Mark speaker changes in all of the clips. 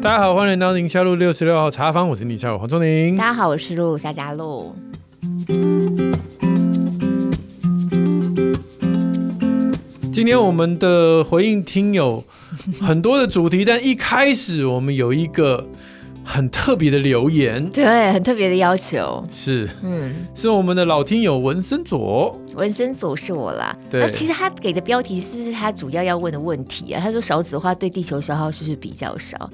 Speaker 1: 大家好，欢迎来到宁夏路六十六号茶坊，我是宁夏路黄忠宁。
Speaker 2: 大家好，我是露露夏佳露。
Speaker 1: 今天我们的回应听友很多的主题，但一开始我们有一个很特别的留言，
Speaker 2: 对，很特别的要求，
Speaker 1: 是，嗯，是我们的老听友文森佐，
Speaker 2: 文森佐是我啦。
Speaker 1: 对，
Speaker 2: 那其实他给的标题是不是他主要要问的问题啊？他说少子化对地球消耗是不是比较少？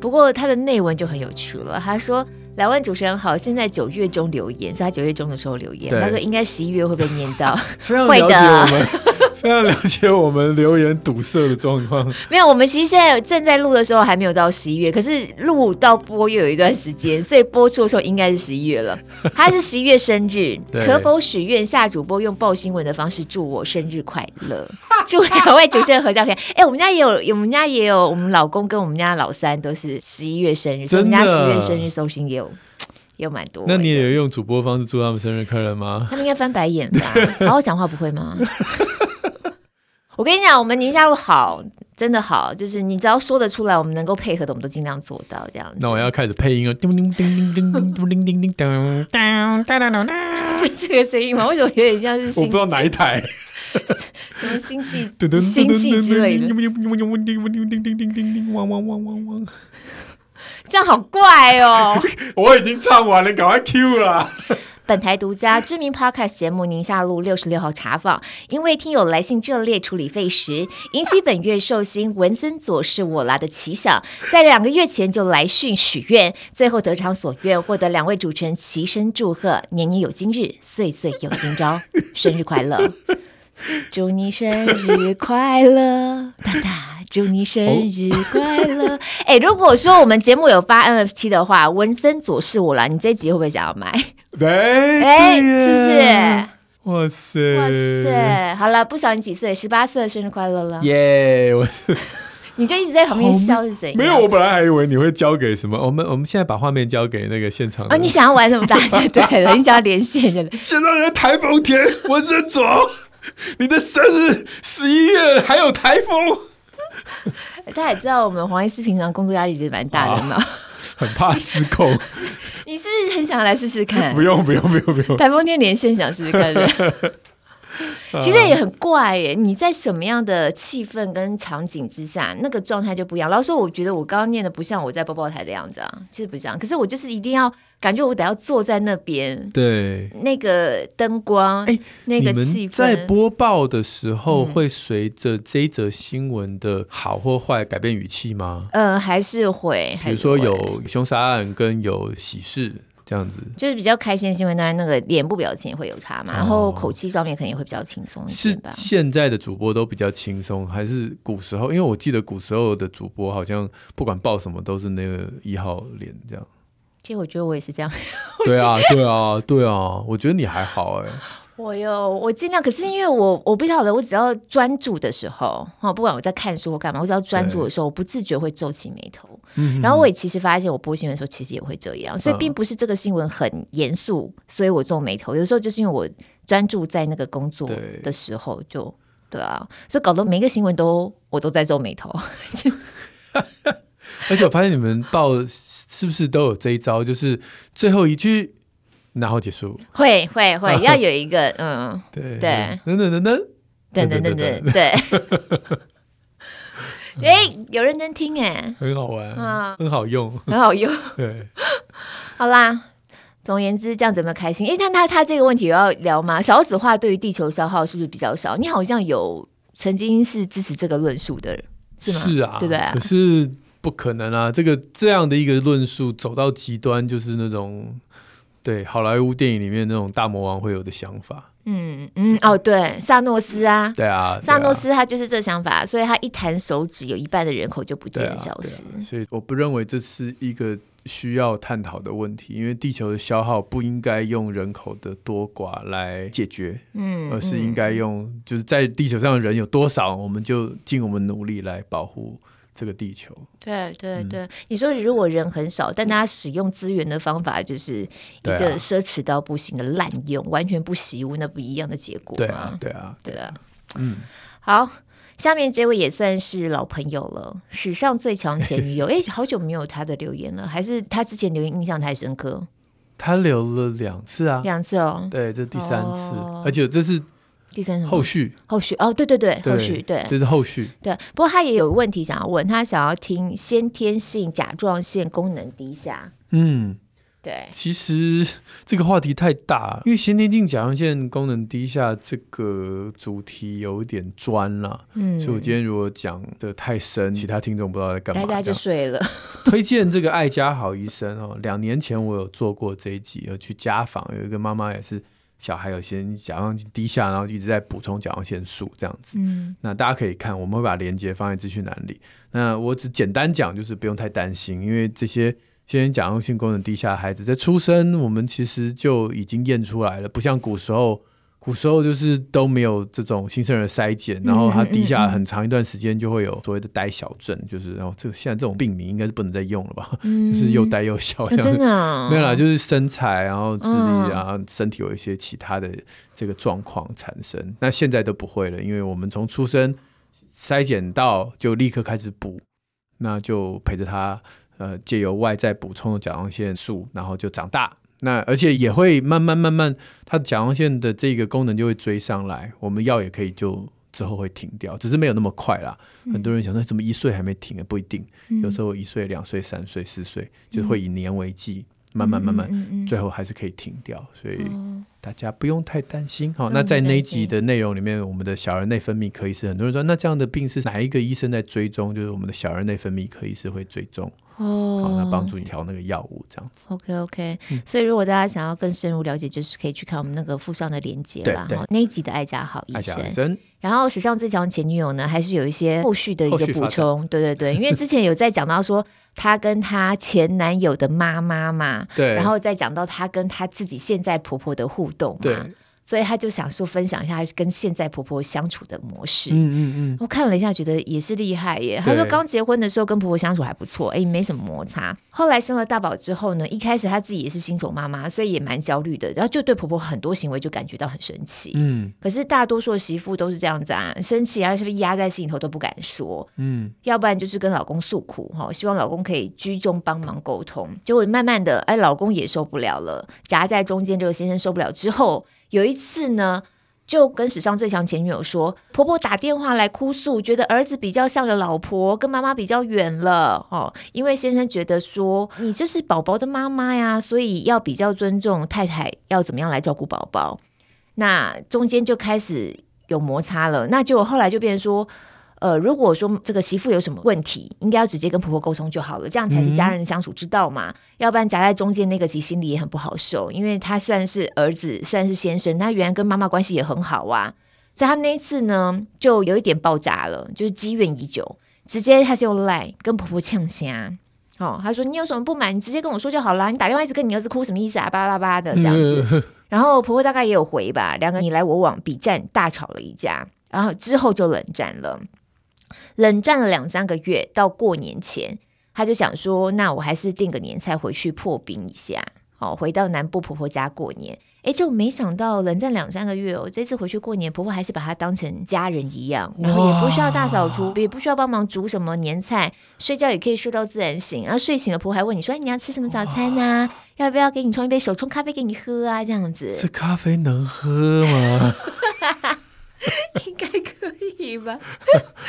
Speaker 2: 不过他的内文就很有趣了。他说：“两位主持人好，现在九月中留言，是他九月中的时候留言。他说应该十一月会被念到，会的。”
Speaker 1: 非常了解我们留言堵塞的状况。
Speaker 2: 没有，我们其实现在正在录的时候还没有到十一月，可是录到播又有一段时间，所以播出的时候应该是十一月了。他是十一月生日，可否许愿下主播用报新闻的方式祝我生日快乐？祝两位主持人合照片。哎、欸，我们家也有，我们家也有，我们老公跟我们家老三都是十一月生日，所以我们家十月生日收心也有。也有蛮多，
Speaker 1: 那你也有用主播方式祝他们生日快乐吗？
Speaker 2: 他们应该翻白眼吧？好好讲话不会吗？我跟你讲，我们宁夏路好，真的好，就是你只要说得出来，我们能够配合的，我们都尽量做到这样子。
Speaker 1: 那我要开始配音了，叮叮叮叮叮叮叮叮叮叮当当当当当，
Speaker 2: 是这个声音吗？为什么有点像是？
Speaker 1: 我不知道哪一台，
Speaker 2: 什么星际星际之类的。这样好怪哦！
Speaker 1: 我已经唱完了，赶快 Q 了。
Speaker 2: 本台独家知名 Podcast 节目《宁夏路六十六号茶坊》，因为听友来信热烈处理费时，引起本月寿星文森佐是我拉的奇想，在两个月前就来讯许愿，最后得偿所愿，获得两位主持人齐声祝贺，年年有今日，岁岁有今朝，生日快乐！祝你生日快乐，哒哒。祝你生日快乐！哎、哦欸，如果说我们节目有发 NFT 的话，文森佐是我啦，你这一集会不会想要买？
Speaker 1: 哎哎，
Speaker 2: 是不是？
Speaker 1: 哇塞
Speaker 2: 哇塞！好了，不晓得你几岁？十八岁，生日快乐了！
Speaker 1: 耶！我
Speaker 2: 你就一直在旁边笑是谁？
Speaker 1: 没有，我本来还以为你会交给什么。我们我们现在把画面交给那个现场啊！
Speaker 2: 你想要玩什么 大赛？对了，你想要连线的。
Speaker 1: 现在人台风天，文森佐，你的生日十一月还有台风。
Speaker 2: 大家也知道，我们黄医师平常工作压力其实蛮大的嘛，
Speaker 1: 很怕失控。
Speaker 2: 你是不是很想来试试看？
Speaker 1: 不用不用不用不用，
Speaker 2: 台风天连线想试试看的。其实也很怪耶，你在什么样的气氛跟场景之下，那个状态就不一样。老实说，我觉得我刚刚念的不像我在播报台的样子啊，其实不像。可是我就是一定要感觉我得要坐在那边，
Speaker 1: 对，
Speaker 2: 那个灯光，哎、欸，那个气氛。
Speaker 1: 在播报的时候，会随着这一则新闻的好或坏改变语气吗？
Speaker 2: 嗯、呃，还是会。
Speaker 1: 比如说有凶杀案跟有喜事。这样子
Speaker 2: 就是比较开心的新闻，当然那个脸部表情也会有差嘛，哦、然后口气上面可能也会比较轻松一点吧。
Speaker 1: 是现在的主播都比较轻松，还是古时候？因为我记得古时候的主播好像不管报什么都是那个一号脸这样。
Speaker 2: 其实我觉得我也是这样。
Speaker 1: 对啊，对啊，对啊，我觉得你还好哎、欸。
Speaker 2: 我有，我尽量。可是因为我我不晓得，我只要专注的时候，哈，不管我在看书或干嘛，我只要专注的时候，我不自觉会皱起眉头。嗯，然后我也其实发现，我播新闻的时候，其实也会这样。所以并不是这个新闻很严肃，所以我皱眉头。有时候就是因为我专注在那个工作的时候就，就对啊，所以搞得每一个新闻都我都在皱眉头。
Speaker 1: 而且我发现你们报是不是都有这一招，就是最后一句。然后结束，
Speaker 2: 会会会 要有一个嗯，
Speaker 1: 对
Speaker 2: 对，
Speaker 1: 等等等等
Speaker 2: 等等等等，对。哎，有认真听哎，
Speaker 1: 很好玩啊，很好用，
Speaker 2: 很好用。
Speaker 1: 对，
Speaker 2: 好啦，总而言之，这样子有没有开心？哎，但他他这个问题有要聊吗？少子化对于地球消耗是不是比较少？你好像有曾经是支持这个论述的人，是吗？
Speaker 1: 是啊，
Speaker 2: 对不对？
Speaker 1: 可是不可能啊，这个这样的一个论述走到极端，就是那种。对好莱坞电影里面那种大魔王会有的想法，
Speaker 2: 嗯嗯哦，对，萨诺斯啊，
Speaker 1: 对啊，
Speaker 2: 萨诺斯他就是这想法，所以他一弹手指，有一半的人口就不见消失。
Speaker 1: 啊啊。所以我不认为这是一个需要探讨的问题，因为地球的消耗不应该用人口的多寡来解决，嗯，而是应该用就是在地球上的人有多少，我们就尽我们努力来保护。这个地球，
Speaker 2: 对对对，嗯、你说如果人很少，但大家使用资源的方法就是一个奢侈到不行的滥用，啊、完全不习物，那不一样的结果吗？
Speaker 1: 对啊，对啊，
Speaker 2: 对啊，
Speaker 1: 嗯，
Speaker 2: 好，下面这位也算是老朋友了，史上最强前女友。哎，好久没有他的留言了，还是他之前留言印象太深刻？
Speaker 1: 他留了两次啊，
Speaker 2: 两次哦。
Speaker 1: 对，这是第三次，哦、而且这是
Speaker 2: 第三次
Speaker 1: 后续，
Speaker 2: 后续哦，对对对，后续对，
Speaker 1: 这是后续。
Speaker 2: 对，不过他也有问题想要问，他想要听先天性甲状腺功能低下。嗯。对，
Speaker 1: 其实这个话题太大，因为先天性甲状腺功能低下这个主题有一点专了，嗯，所以我今天如果讲的太深，其他听众不知道在干嘛，
Speaker 2: 大家就睡了。
Speaker 1: 推荐这个爱家好医生哦，两年前我有做过这一集，有去家访，有一个妈妈也是小孩有些甲状腺低下，然后一直在补充甲状腺素这样子，嗯，那大家可以看，我们会把链接放在资讯栏里。那我只简单讲，就是不用太担心，因为这些。先天甲状腺功能低下的孩子在出生，我们其实就已经验出来了，不像古时候，古时候就是都没有这种新生儿筛检，然后他低下很长一段时间就会有所谓的呆小症，就是然后这个现在这种病名应该是不能再用了吧？嗯、就是又呆又小，
Speaker 2: 真的、哦、
Speaker 1: 没有啦，就是身材然后智力然后身体有一些其他的这个状况产生，那现在都不会了，因为我们从出生筛检到就立刻开始补，那就陪着他。呃，借由外在补充的甲状腺素，然后就长大。那而且也会慢慢慢慢，它甲状腺的这个功能就会追上来。我们药也可以就之后会停掉，只是没有那么快啦。嗯、很多人想说，怎么一岁还没停啊？不一定，嗯、有时候一岁、两岁、三岁、四岁，就会以年为计。嗯慢慢慢慢，最后还是可以停掉，所以大家不用太担心。好，那在那一集的内容里面，我们的小儿内分泌科医师，很多人说，那这样的病是哪一个医生在追踪？就是我们的小儿内分泌科医师会追踪。哦，好，那帮助你调那个药物这样子。
Speaker 2: OK OK，所以如果大家想要更深入了解，就是可以去看我们那个附上的链接啦。对，那一集的爱家好医生。然后史上最强前女友呢，还是有一些后续的一个补充，对对对，因为之前有在讲到说 她跟她前男友的妈妈嘛，对，然后再讲到她跟她自己现在婆婆的互动嘛，对。所以他就想说分享一下跟现在婆婆相处的模式。嗯嗯嗯，我看了一下，觉得也是厉害耶。他说刚结婚的时候跟婆婆相处还不错，哎，没什么摩擦。后来生了大宝之后呢，一开始他自己也是新手妈妈，所以也蛮焦虑的，然后就对婆婆很多行为就感觉到很生气。嗯，可是大多数的媳妇都是这样子啊，生气啊，是不是压在心里头都不敢说？嗯，要不然就是跟老公诉苦哈，希望老公可以居中帮忙沟通。结果慢慢的，哎，老公也受不了了，夹在中间这个先生受不了之后。有一次呢，就跟史上最强前女友说，婆婆打电话来哭诉，觉得儿子比较像了老婆，跟妈妈比较远了哦。因为先生觉得说，你这是宝宝的妈妈呀，所以要比较尊重太太要怎么样来照顾宝宝。那中间就开始有摩擦了，那就后来就变成说。呃，如果说这个媳妇有什么问题，应该要直接跟婆婆沟通就好了，这样才是家人相处之道嘛。嗯、要不然夹在中间那个，其实心里也很不好受，因为他虽然是儿子，虽然是先生，他原来跟妈妈关系也很好啊。所以他那一次呢，就有一点爆炸了，就是积怨已久，直接他就赖跟婆婆呛声。哦，他说你有什么不满，你直接跟我说就好了，你打电话一直跟你儿子哭什么意思啊？巴拉巴拉的这样子。嗯、然后婆婆大概也有回吧，两个你来我往，比战大吵了一架，然后之后就冷战了。冷战了两三个月，到过年前，他就想说：“那我还是订个年菜回去破冰一下，好，回到南部婆婆家过年。”哎，就没想到冷战两三个月哦，这次回去过年，婆婆还是把她当成家人一样，然后也不需要大扫除，也不需要帮忙煮什么年菜，睡觉也可以睡到自然醒。然后睡醒了，婆婆还问你说：“哎你要吃什么早餐呢？要不要给你冲一杯手冲咖啡给你喝啊？”这样子，
Speaker 1: 这咖啡能喝吗？
Speaker 2: 应该可以吧？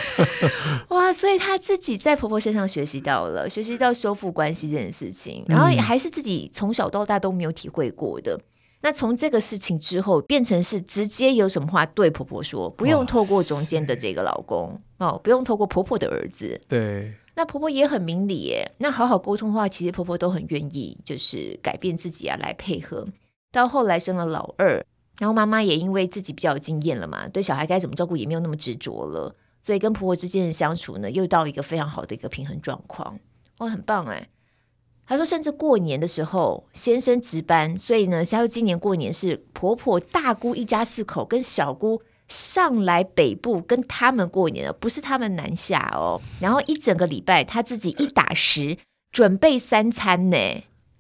Speaker 2: 哇，所以她自己在婆婆身上学习到了，学习到修复关系这件事情，然后也还是自己从小到大都没有体会过的。嗯、那从这个事情之后，变成是直接有什么话对婆婆说，不用透过中间的这个老公哦，不用透过婆婆的儿子。
Speaker 1: 对，
Speaker 2: 那婆婆也很明理耶。那好好沟通的话，其实婆婆都很愿意，就是改变自己啊，来配合。到后来生了老二。然后妈妈也因为自己比较有经验了嘛，对小孩该怎么照顾也没有那么执着了，所以跟婆婆之间的相处呢，又到了一个非常好的一个平衡状况。哇，很棒哎！她说，甚至过年的时候，先生值班，所以呢，她说今年过年是婆婆、大姑一家四口跟小姑上来北部跟他们过年了，不是他们南下哦。然后一整个礼拜，她自己一打十准备三餐呢，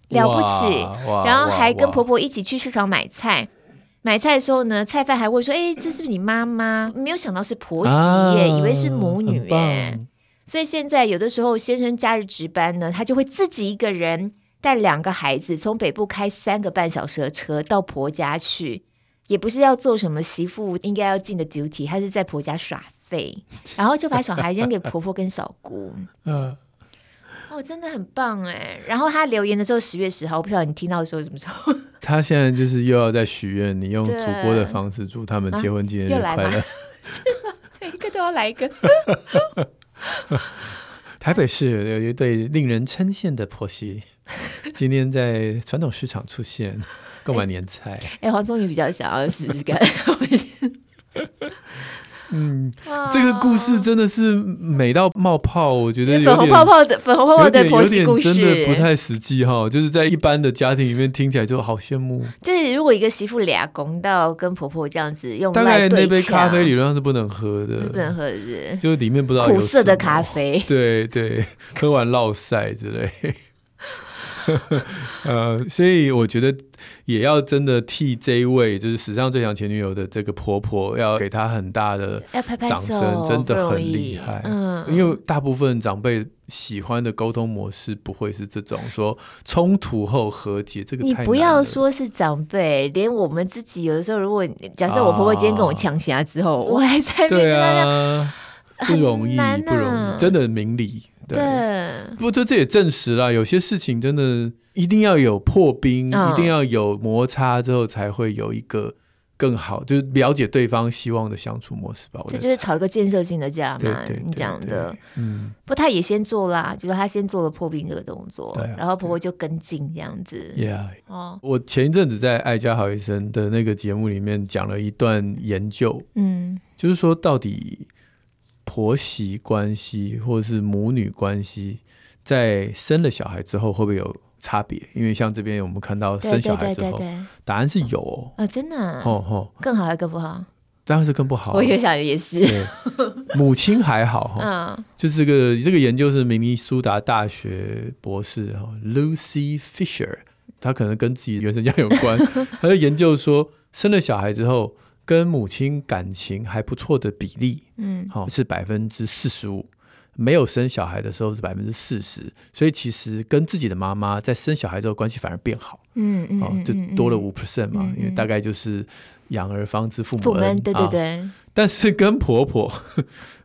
Speaker 2: 了不起。然后还跟婆婆一起去市场买菜。买菜的时候呢，菜贩还会说：“哎，这是不是你妈妈？”没有想到是婆媳耶，啊、以为是母女耶。所以现在有的时候先生假日值班呢，他就会自己一个人带两个孩子，从北部开三个半小时的车到婆家去，也不是要做什么媳妇应该要尽的 duty，他是在婆家耍废，然后就把小孩扔给婆婆跟小姑。嗯。哦，真的很棒哎！然后他留言的时候，十月十号，我不晓得你听到的时候什么时候。
Speaker 1: 他现在就是又要在许愿，你用主播的方式祝他们结婚纪念日快乐。啊、
Speaker 2: 每一个都要来一个。
Speaker 1: 台北市有一对令人称羡的婆媳，今天在传统市场出现购买年菜。
Speaker 2: 哎，黄宗宇比较想要试试看。
Speaker 1: 嗯，这个故事真的是美到冒泡，我觉得有点
Speaker 2: 粉红泡泡的粉红泡泡的婆媳故事，
Speaker 1: 真的不太实际哈。就是在一般的家庭里面听起来就好羡慕。
Speaker 2: 就是如果一个媳妇俩公到跟婆婆这样子用，
Speaker 1: 大概那杯咖啡理论上是不能喝的，
Speaker 2: 不能喝的，
Speaker 1: 就是里面不知道
Speaker 2: 苦涩的咖啡，
Speaker 1: 对对，喝完落晒之类。呃，所以我觉得也要真的替这一位就是史上最强前女友的这个婆婆，要给她很大的掌声，真的很厉害。嗯，因为大部分长辈喜欢的沟通模式不会是这种说冲突后和解，这个太。
Speaker 2: 你不要说是长辈，连我们自己有的时候，如果假设我婆婆今天跟我呛下之后，啊、我还在面跟她讲，
Speaker 1: 不容易，不容易，真的明理。对，不过这这也证实了，有些事情真的一定要有破冰，哦、一定要有摩擦之后，才会有一个更好，就是了解对方希望的相处模式吧。
Speaker 2: 这就是吵一个建设性的架嘛，你讲的，嗯。不，他也先做啦，就是他先做了破冰这个动作，啊、然后婆婆就跟进这样子。
Speaker 1: Yeah，哦，我前一阵子在《爱家好医生》的那个节目里面讲了一段研究，嗯，就是说到底。婆媳关系或者是母女关系，在生了小孩之后会不会有差别？因为像这边我们看到生小孩之后，答案是有哦，
Speaker 2: 啊，真的，哦哦，更好还是更不好？
Speaker 1: 当然是更不好。
Speaker 2: 我就想也是，
Speaker 1: 母亲还好哈，嗯，就是这个这个研究是明尼苏达大学博士哈 Lucy Fisher，他可能跟自己原生家有关，他就研究说生了小孩之后。跟母亲感情还不错的比例，嗯，好是百分之四十五，没有生小孩的时候是百分之四十，所以其实跟自己的妈妈在生小孩之后关系反而变好，嗯嗯，哦，就多了五 percent 嘛，因为大概就是养儿方知父母恩，对对对。但是跟婆婆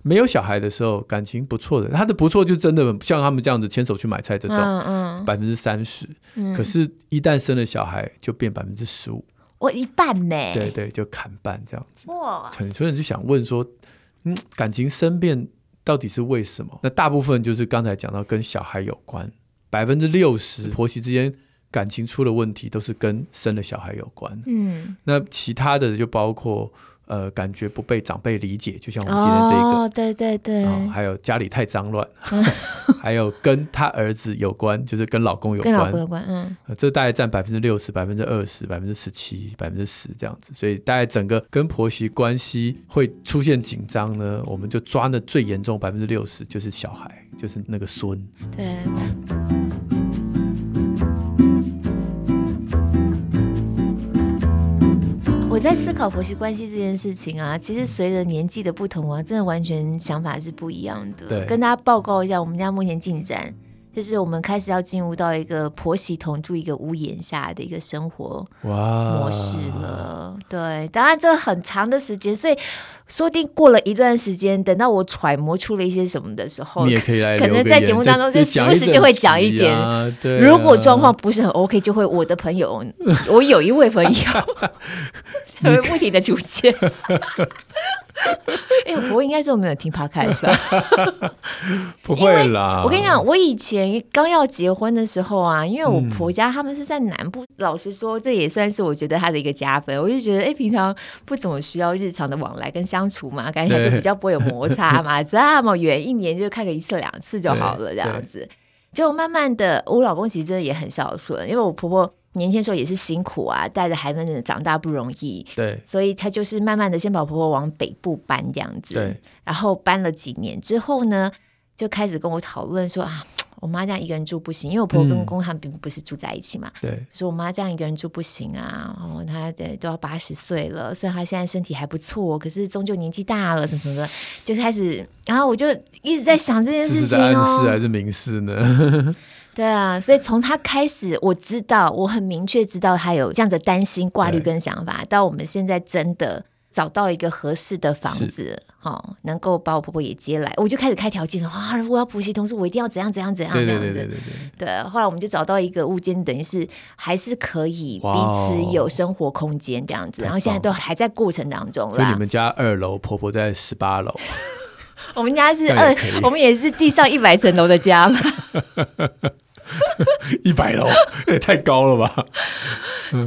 Speaker 1: 没有小孩的时候感情不错的，她的不错就真的像他们这样子牵手去买菜这种，嗯。百分之三十，可是一旦生了小孩就变百分之十五。
Speaker 2: 我一半呢，
Speaker 1: 对对，就砍半这样子。哇，很多人就想问说，嗯，感情生变到底是为什么？那大部分就是刚才讲到跟小孩有关，百分之六十婆媳之间感情出了问题，都是跟生了小孩有关。嗯，那其他的就包括。呃，感觉不被长辈理解，就像我们今天这个，
Speaker 2: 哦、对对对、
Speaker 1: 哦，还有家里太脏乱，还有跟他儿子有关，就是跟老公有关，
Speaker 2: 跟老公有关，嗯，
Speaker 1: 这大概占百分之六十、百分之二十、百分之十七、百分之十这样子，所以大概整个跟婆媳关系会出现紧张呢，我们就抓的最严重百分之六十就是小孩，就是那个孙，
Speaker 2: 对。我在思考婆媳关系这件事情啊，其实随着年纪的不同啊，真的完全想法是不一样的。对，跟大家报告一下，我们家目前进展。就是我们开始要进入到一个婆媳同住一个屋檐下的一个生活模式了。对，当然这很长的时间，所以说不定过了一段时间，等到我揣摩出了一些什么的时候，
Speaker 1: 你也可以来，
Speaker 2: 可能在节目当中就时不时就会讲一点。啊啊、如果状况不是很 OK，就会我的朋友，我有一位朋友 会 不停的出现。哎、欸，我应该是没有听 Podcast 是吧？
Speaker 1: 不会啦。
Speaker 2: 我跟你讲，我以前刚要结婚的时候啊，因为我婆家他们是在南部，嗯、老实说，这也算是我觉得他的一个加分。我就觉得，哎、欸，平常不怎么需要日常的往来跟相处嘛，感觉就比较不会有摩擦嘛，对 这么远，一年就看个一次两次就好了，这样子。就慢慢的，我老公其实真的也很孝顺，因为我婆婆。年轻时候也是辛苦啊，带着孩子们长大不容易，
Speaker 1: 对，
Speaker 2: 所以他就是慢慢的先把婆婆往北部搬这样子，
Speaker 1: 对，
Speaker 2: 然后搬了几年之后呢，就开始跟我讨论说啊，我妈这样一个人住不行，因为我婆婆跟公他们并不是住在一起嘛。
Speaker 1: 嗯、对，
Speaker 2: 说我妈这样一个人住不行啊，然后她得都要八十岁了，虽然她现在身体还不错，可是终究年纪大了，什么什么的，就开始，然后我就一直在想这件事情
Speaker 1: 是暗示还是明示呢？
Speaker 2: 对啊，所以从他开始，我知道，我很明确知道他有这样的担心、挂虑跟想法。到我们现在真的找到一个合适的房子，哦，能够把我婆婆也接来，我就开始开条件了。啊，我要婆媳同住，我一定要怎样怎样怎样。对对对对对对。对，后来我们就找到一个物件，等于是还是可以彼此有生活空间这样子。然后现在都还在过程当中了。
Speaker 1: 所以你们家二楼，婆婆在十八楼。
Speaker 2: 我们家是二，我们也是地上一百层楼的家嘛。
Speaker 1: 一百楼也太高了吧？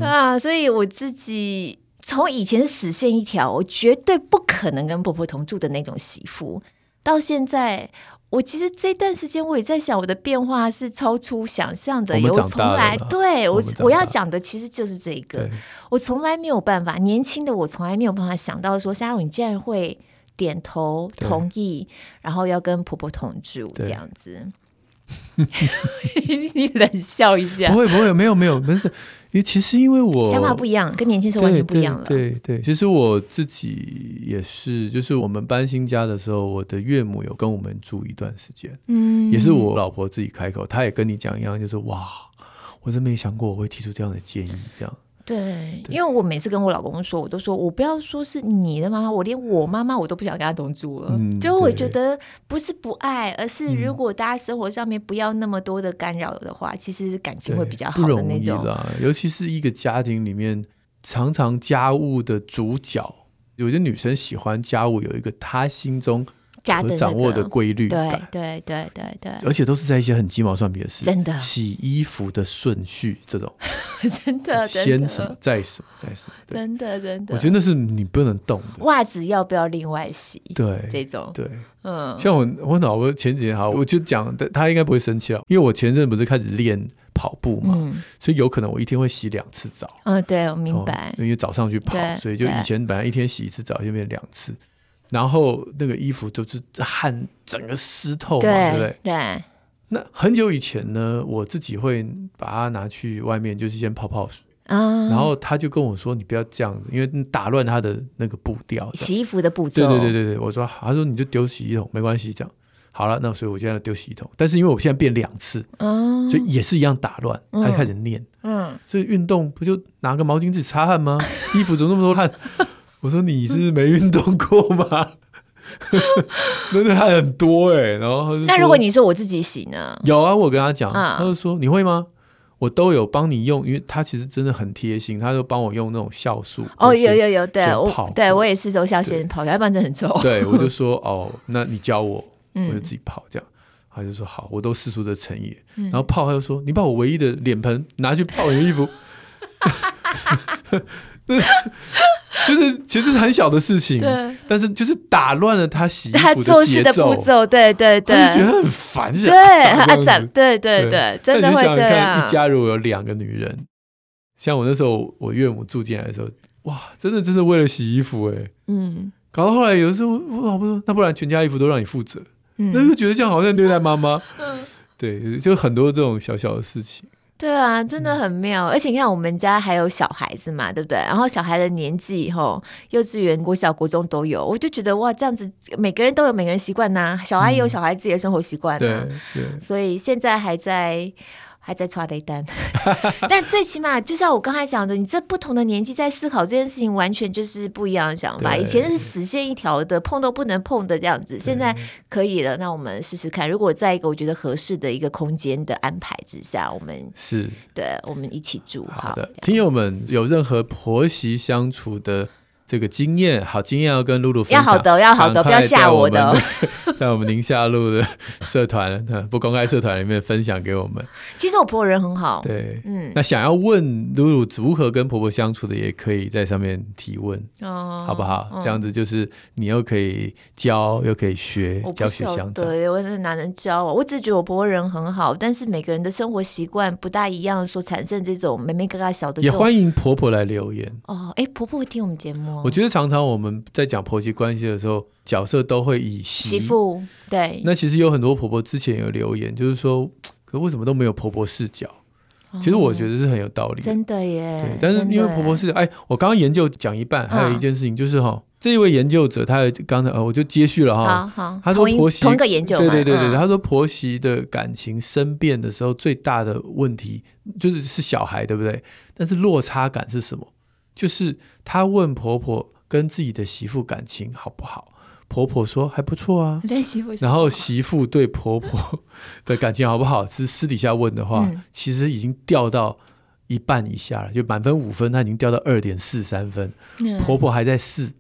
Speaker 2: 啊，所以我自己从以前死线一条，我绝对不可能跟婆婆同住的那种媳妇，到现在，我其实这段时间我也在想，我的变化是超出想象的。我从来对我我，我要讲的其实就是这个，我从来没有办法，年轻的我从来没有办法想到说，夏蓉你竟然会点头同意，然后要跟婆婆同住这样子。你冷笑一下，
Speaker 1: 不会不会，没有没有，不是，因为其实因为我
Speaker 2: 想法不一样，跟年轻时候完全不一样了。
Speaker 1: 对对，对，其实我自己也是，就是我们搬新家的时候，我的岳母有跟我们住一段时间，嗯，也是我老婆自己开口，她也跟你讲一样，就是哇，我真没想过我会提出这样的建议，这样。
Speaker 2: 对，因为我每次跟我老公说，我都说我不要说是你的妈妈，我连我妈妈我都不想跟她同住了。嗯，就我觉得不是不爱，而是如果大家生活上面不要那么多的干扰的话，嗯，其实感情会比较好的那种。
Speaker 1: 尤其是一个家庭里面，常常家务的主角，有些女生喜欢家务，有一个她心中。可掌握的规律，
Speaker 2: 对对对对对，
Speaker 1: 而且都是在一些很鸡毛蒜皮的事，
Speaker 2: 真的，
Speaker 1: 洗衣服的顺序这种，
Speaker 2: 真的，
Speaker 1: 先什么再什么再什么，
Speaker 2: 真的真的，
Speaker 1: 我觉得那是你不能动的。
Speaker 2: 袜子要不要另外洗？
Speaker 1: 对，
Speaker 2: 这种
Speaker 1: 对，嗯，像我我老婆前几天好，我就讲，她应该不会生气了，因为我前阵不是开始练跑步嘛，所以有可能我一天会洗两次澡。
Speaker 2: 嗯，对，我明白，
Speaker 1: 因为早上去跑，所以就以前本来一天洗一次澡，现在变两次。然后那个衣服都是汗整个湿透嘛，对，对不对？
Speaker 2: 对。
Speaker 1: 那很久以前呢，我自己会把它拿去外面，就是先泡泡水。嗯。然后他就跟我说：“你不要这样子，因为打乱他的那个步调。”
Speaker 2: 洗衣服的步骤。
Speaker 1: 对对对对对，我说好，他说你就丢洗衣桶，没关系，这样好了。那所以我现在丢洗衣桶，但是因为我现在变两次，嗯，所以也是一样打乱，他就开始念，嗯，所以运动不就拿个毛巾自己擦汗吗？衣服怎么那么多汗？我说你是没运动过吗？那的还很多哎、欸，然后他就说，
Speaker 2: 那如果你说我自己洗呢？
Speaker 1: 有啊，我跟他讲，他就说你会吗？我都有帮你用，因为他其实真的很贴心，他就帮我用那种酵素。
Speaker 2: 哦，有有有，对我对我也是都要先泡，要不然真的很臭。
Speaker 1: 对，我就说 哦，那你教我，我就自己泡这样。他就说好，我都释出这诚意。然后泡，他就说你把我唯一的脸盆拿去泡你的衣服。就是其实这是很小的事情，但是就是打乱了他洗衣服的节奏，他做事的步骤，
Speaker 2: 对对对，
Speaker 1: 他就觉得很烦，就是
Speaker 2: 对啊，对对对，真的会这样。
Speaker 1: 一家如果有两个女人，像我那时候，我岳母住进来的时候，哇，真的真的为了洗衣服哎，嗯，搞到后来有的时候我老婆说，那不然全家衣服都让你负责，那就觉得这样好像对待妈妈，嗯，对，就很多这种小小的事情。
Speaker 2: 对啊，真的很妙，嗯，而且你看我们家还有小孩子嘛，对不对？然后小孩的年纪以后，幼稚园、国小、国中都有，我就觉得哇，这样子每个人都有每个人习惯呐，小孩也有小孩自己的生活习惯啊，嗯，对，对，所以现在还在。还在刷雷单，但最起码就像我刚才讲的，你这不同的年纪在思考这件事情，完全就是不一样的想法。以前是死线一条的，碰都不能碰的这样子，现在可以了。那我们试试看，如果在一个我觉得合适的一个空间的安排之下，我们
Speaker 1: 是对，
Speaker 2: 我们一起住。
Speaker 1: 好的，听友们有任何婆媳相处的。这个经验好，经验要跟露露分享。
Speaker 2: 要好的，要好的，不要吓我的。
Speaker 1: 在 我们宁夏路的社团，不公开社团里面分享给我们。
Speaker 2: 其实我婆婆人很好。
Speaker 1: 对，嗯。那想要问露露如何跟婆婆相处的，也可以在上面提问，哦，好不好？这样子就是你又可以教，又可以学，教学相长。
Speaker 2: 对，我哪能教啊？我只觉得我婆婆人很好，但是每个人的生活习惯不大一样，所产生这种眉眉角角小的。
Speaker 1: 也欢迎婆婆来留言。
Speaker 2: 哦，哎，婆婆会听我们节目。哦。
Speaker 1: 我觉得常常我们在讲婆媳关系的时候，角色都会以媳，
Speaker 2: 媳妇对。
Speaker 1: 那其实有很多婆婆之前有留言，就是说，可为什么都没有婆婆视角？其实我觉得是很有道理的，
Speaker 2: 真的耶。
Speaker 1: 对，但是因为婆婆是哎，我刚刚研究讲一半，还有一件事情就是哈，这一位研究者他刚才呃，我就接续了哈，他说婆媳
Speaker 2: 同一个研究，
Speaker 1: 对对对对，他说婆媳的感情生变的时候最大的问题就是是小孩，对不对？但是落差感是什么？就是她问婆婆跟自己的媳妇感情好不好？婆婆说还不错啊，然后媳妇对婆婆 的感情好不好？是私底下问的话，嗯、其实已经掉到一半以下了，就满分五分，她已经掉到二点四三分，嗯、婆婆还在四。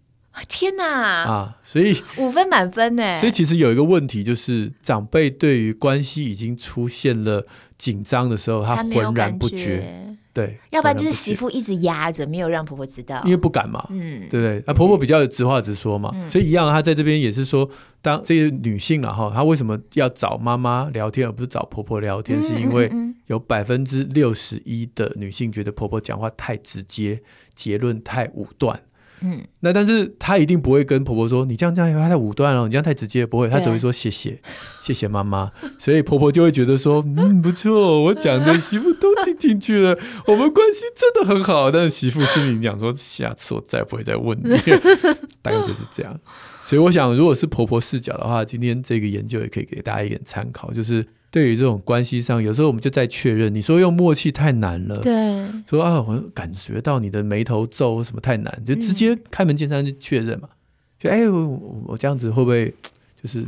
Speaker 2: 天哪！
Speaker 1: 啊，所以
Speaker 2: 五分满分呢。
Speaker 1: 所以其实有一个问题，就是长辈对于关系已经出现了紧张的时候，他浑然不觉。对，
Speaker 2: 要不然就是媳妇一直压着，没有让婆婆知道，
Speaker 1: 因为不敢嘛，嗯，对不对？那婆婆比较直话直说嘛，嗯、所以一样，她在这边也是说，当这些女性了哈，她为什么要找妈妈聊天，而不是找婆婆聊天？嗯、是因为有百分之六十一的女性觉得婆婆讲话太直接，结论太武断。嗯，那但是她一定不会跟婆婆说，你这样这样太武断了，你这样太直接，不会，她只会说谢谢，谢谢妈妈。所以婆婆就会觉得说，嗯，不错，我讲的媳妇都听进去了，我们关系真的很好。但是媳妇心里讲说，下次我再不会再问你，大概就是这样。所以我想，如果是婆婆视角的话，今天这个研究也可以给大家一点参考，就是。对于这种关系上，有时候我们就在确认。你说用默契太难了，
Speaker 2: 对，
Speaker 1: 说啊，我感觉到你的眉头皱什么太难，就直接开门见山就确认嘛。就哎，我我这样子会不会就是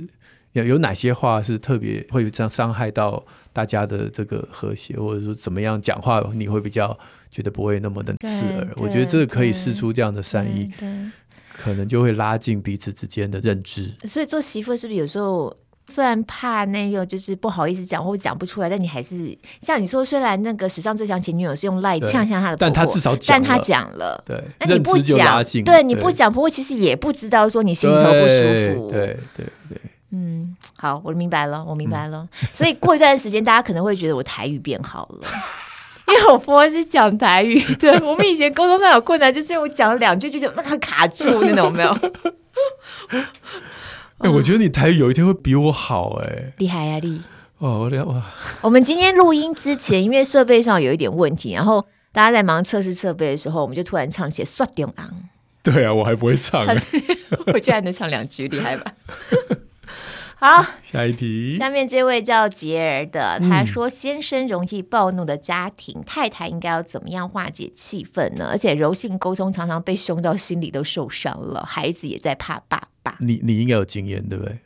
Speaker 1: 有有哪些话是特别会这样伤害到大家的这个和谐，或者说怎么样讲话你会比较觉得不会那么的刺耳？我觉得这个可以试出这样的善意，可能就会拉近彼此之间的认知。
Speaker 2: 所以做媳妇是不是有时候？虽然怕那个就是不好意思讲或讲不出来，但你还是像你说，虽然那个史上最强前女友是用赖呛向他的
Speaker 1: 但他至少讲，
Speaker 2: 但他讲了，
Speaker 1: 对，
Speaker 2: 那你不讲，对，你不讲，婆婆其实也不知道说你心里头不舒服，
Speaker 1: 对对对，
Speaker 2: 嗯，好，我明白了，我明白了。嗯、所以过一段时间，大家可能会觉得我台语变好了，因为我婆婆是讲台语，对，我们以前沟通上有困难，就是我讲了两句就就那个卡住那种，有没有？
Speaker 1: 哎，我觉得你台语有一天会比我好哎，
Speaker 2: 厉害啊厉！
Speaker 1: 哦，我哇！
Speaker 2: 我们今天录音之前，因为设备上有一点问题，然后大家在忙测试设备的时候，我们就突然唱起《刷中昂》。
Speaker 1: 对啊，我还不会唱，
Speaker 2: 我居然能唱两句，厉害吧？好，
Speaker 1: 下一题。
Speaker 2: 下面这位叫杰儿的，他说：“先生容易暴怒的家庭，嗯、太太应该要怎么样化解气氛呢？而且柔性沟通常常被凶到心里都受伤了，孩子也在怕爸爸。
Speaker 1: 你你应该有经验，对不对？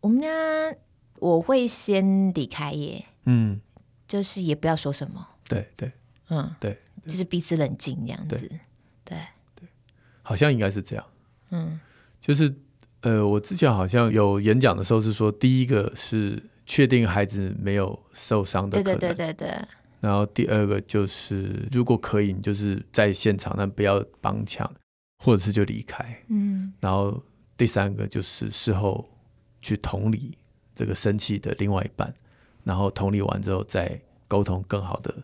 Speaker 2: 我们家我会先离开耶，嗯，就是也不要说什么，
Speaker 1: 对对，嗯。对，
Speaker 2: 就是彼此冷静这样子，对。对，
Speaker 1: 对，好像应该是这样，嗯，就是。”呃，我之前好像有演讲的时候是说，第一个是确定孩子没有受伤的可能，对对对对对。然后第二个就是，如果可以，你就是在现场，但不要帮腔，或者是就离开。嗯。然后第三个就是事后去同理这个生气的另外一半，然后同理完之后再沟通更好的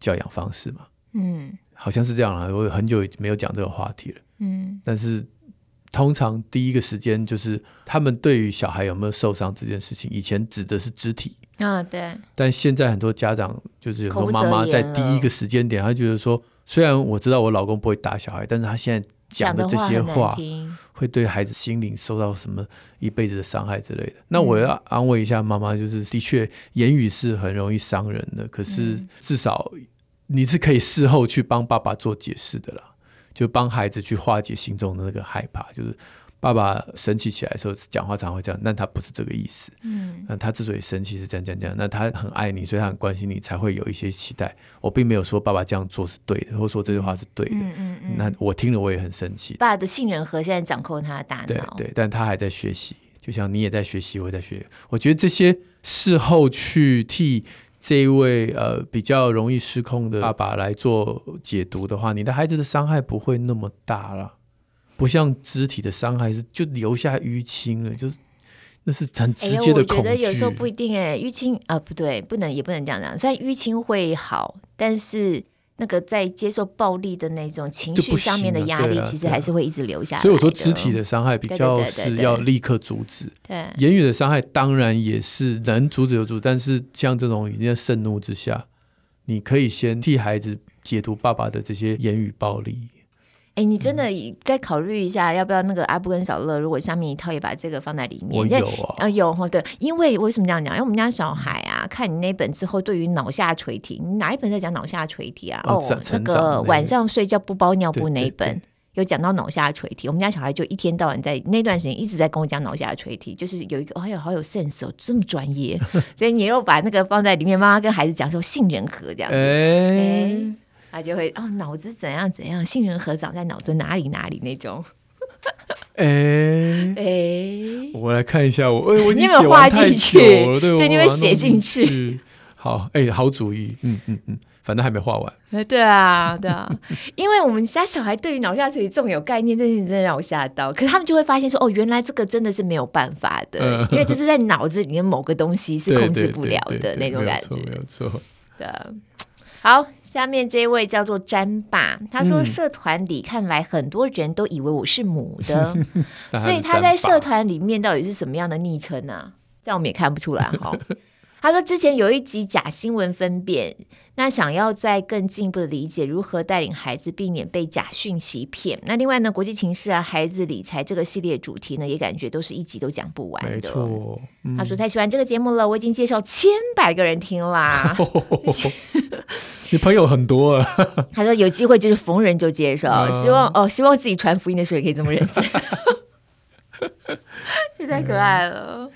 Speaker 1: 教养方式嘛。嗯。好像是这样了，我很久没有讲这个话题了。嗯。但是。通常第一个时间就是他们对于小孩有没有受伤这件事情，以前指的是肢体
Speaker 2: 啊，对。
Speaker 1: 但现在很多家长就是很多妈妈在第一个时间点，她觉得说，虽然我知道我老公不会打小孩，但是他现在讲的这些话会对孩子心灵受到什么一辈子的伤害之类的。那我要安慰一下妈妈，就是的确言语是很容易伤人的，可是至少你是可以事后去帮爸爸做解释的啦。就帮孩子去化解心中的那个害怕，就是爸爸生气起来的时候讲话常会这样，但他不是这个意思。嗯，那他之所以生气是这样这样这样，那他很爱你，所以他很关心你，才会有一些期待。我并没有说爸爸这样做是对的，或者说这句话是对的。嗯嗯嗯。那我听了我也很生气。
Speaker 2: 爸爸的杏仁核现在掌控他的大脑。
Speaker 1: 对对，但他还在学习，就像你也在学习，我也在学。我觉得这些事后去替。这一位呃比较容易失控的爸爸来做解读的话，你的孩子的伤害不会那么大了，不像肢体的伤害是就留下淤青了，就是那是很直接的恐惧。
Speaker 2: 我觉得有时候不一定哎，淤青啊不对，不能也不能这样讲。虽然淤青会好，但是那个在接受暴力的那种情绪上面的压力，其实还是会一直留下来。
Speaker 1: 所以我说，肢体的伤害比较是要立刻阻止。
Speaker 2: 对，
Speaker 1: 言语的伤害当然也是能阻止就阻止，但是像这种已经在盛怒之下，你可以先替孩子解读爸爸的这些言语暴力。
Speaker 2: 哎，你真的再考虑一下，要不要那个阿布跟小乐，如果下面一套也把这个放在里面？
Speaker 1: 我有啊，
Speaker 2: 啊有哈，对，因为为什么这样讲？因为我们家小孩啊，看你那本之后，对于脑下垂体，你哪一本在讲脑下垂体啊？哦，哦那个晚上睡觉不包尿布那一本，对对对有讲到脑下垂体。我们家小孩就一天到晚在那段时间一直在跟我讲脑下垂体，就是有一个，哎呦，好有 sense 哦，这么专业。所以你又把那个放在里面，妈妈跟孩子讲说杏仁核这样子。哎他就会哦，脑子怎样怎样，杏仁核长在脑子哪里哪里那种。哎 哎、欸，
Speaker 1: 我来看一下，我哎，我已经
Speaker 2: 写
Speaker 1: 完太久了，对，
Speaker 2: 对，你会写进去。
Speaker 1: 好，哎、欸，好主意，嗯嗯嗯，反正还没画完。
Speaker 2: 哎，对啊，对啊，因为我们家小孩对于脑下垂体这么有概念，这件事真的让我吓到。可是他们就会发现说，哦，原来这个真的是没有办法的，嗯、因为这是在脑子里面某个东西是 控制不了的那种感觉，
Speaker 1: 没有错，
Speaker 2: 对。好，下面这位叫做詹爸，他说社团里看来很多人都以为我是母的，嗯、所以他在社团里面到底是什么样的昵称呢、啊？这样我们也看不出来哈。他说之前有一集假新闻分辨。那想要再更进一步的理解如何带领孩子避免被假讯息骗。那另外呢，国际情势啊，孩子理财这个系列主题呢，也感觉都是一集都讲不完的。
Speaker 1: 没错，嗯、
Speaker 2: 他说太喜欢这个节目了，我已经介绍千百个人听啦。
Speaker 1: 你朋友很多啊。
Speaker 2: 他说有机会就是逢人就介绍，嗯、希望哦，希望自己传福音的时候也可以这么认真。也太可爱了。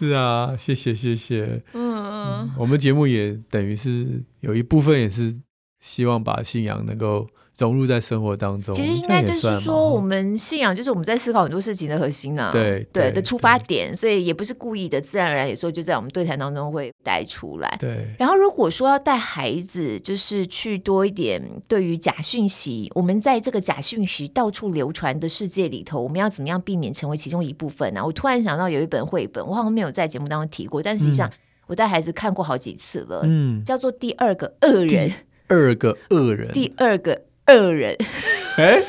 Speaker 1: 是啊，谢谢谢谢。嗯，嗯，我们节目也等于是有一部分也是希望把信仰能够。融入在生活当中，
Speaker 2: 其实应该就是说，我们信仰就是我们在思考很多事情的核心呢、啊，
Speaker 1: 对
Speaker 2: 对的出发点，所以也不是故意的，自然而然有时候就在我们对谈当中会带出来。
Speaker 1: 对，
Speaker 2: 然后如果说要带孩子，就是去多一点对于假讯息，我们在这个假讯息到处流传的世界里头，我们要怎么样避免成为其中一部分呢、啊？我突然想到有一本绘本，我好像没有在节目当中提过，但实际上我带孩子看过好几次了，嗯，叫做《第二个恶人》，
Speaker 1: 第二个恶人，
Speaker 2: 第二个。恶人，
Speaker 1: 哎，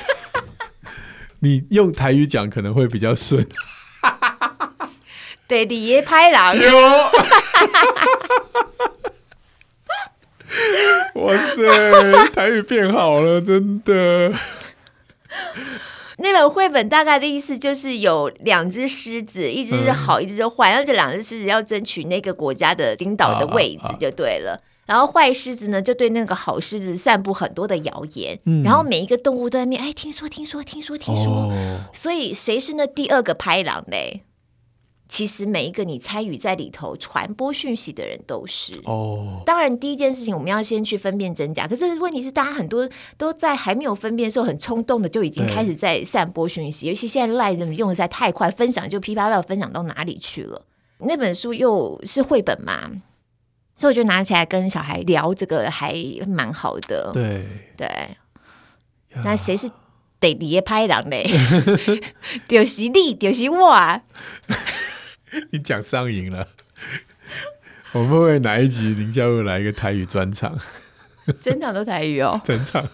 Speaker 1: 你用台语讲可能会比较顺。
Speaker 2: 对，你爷拍狼。
Speaker 1: 哇塞，台语变好了，真的。
Speaker 2: 那本绘本大概的意思就是有两只狮子，一只是好，嗯、一只是坏，然后这两只狮子要争取那个国家的领导的位置，就对了。啊啊啊然后坏狮子呢，就对那个好狮子散布很多的谣言，嗯、然后每一个动物都在面，哎，听说，听说，听说，听说，哦、所以谁是那第二个拍狼嘞？其实每一个你参与在里头传播讯息的人都是哦。当然，第一件事情我们要先去分辨真假，可是问题是，大家很多都在还没有分辨的时候，很冲动的就已经开始在散播讯息，尤其现在赖人用的在太快，分享就噼啪啪分享到哪里去了。那本书又是绘本嘛？所以我就拿起来跟小孩聊这个，还蛮好的。
Speaker 1: 对
Speaker 2: 对，那谁是第二个歹人嘞？就是你，就是我。
Speaker 1: 你讲上瘾了。我们会不会哪一集林教育来一个台语专场？
Speaker 2: 整场都台语哦。
Speaker 1: 整场。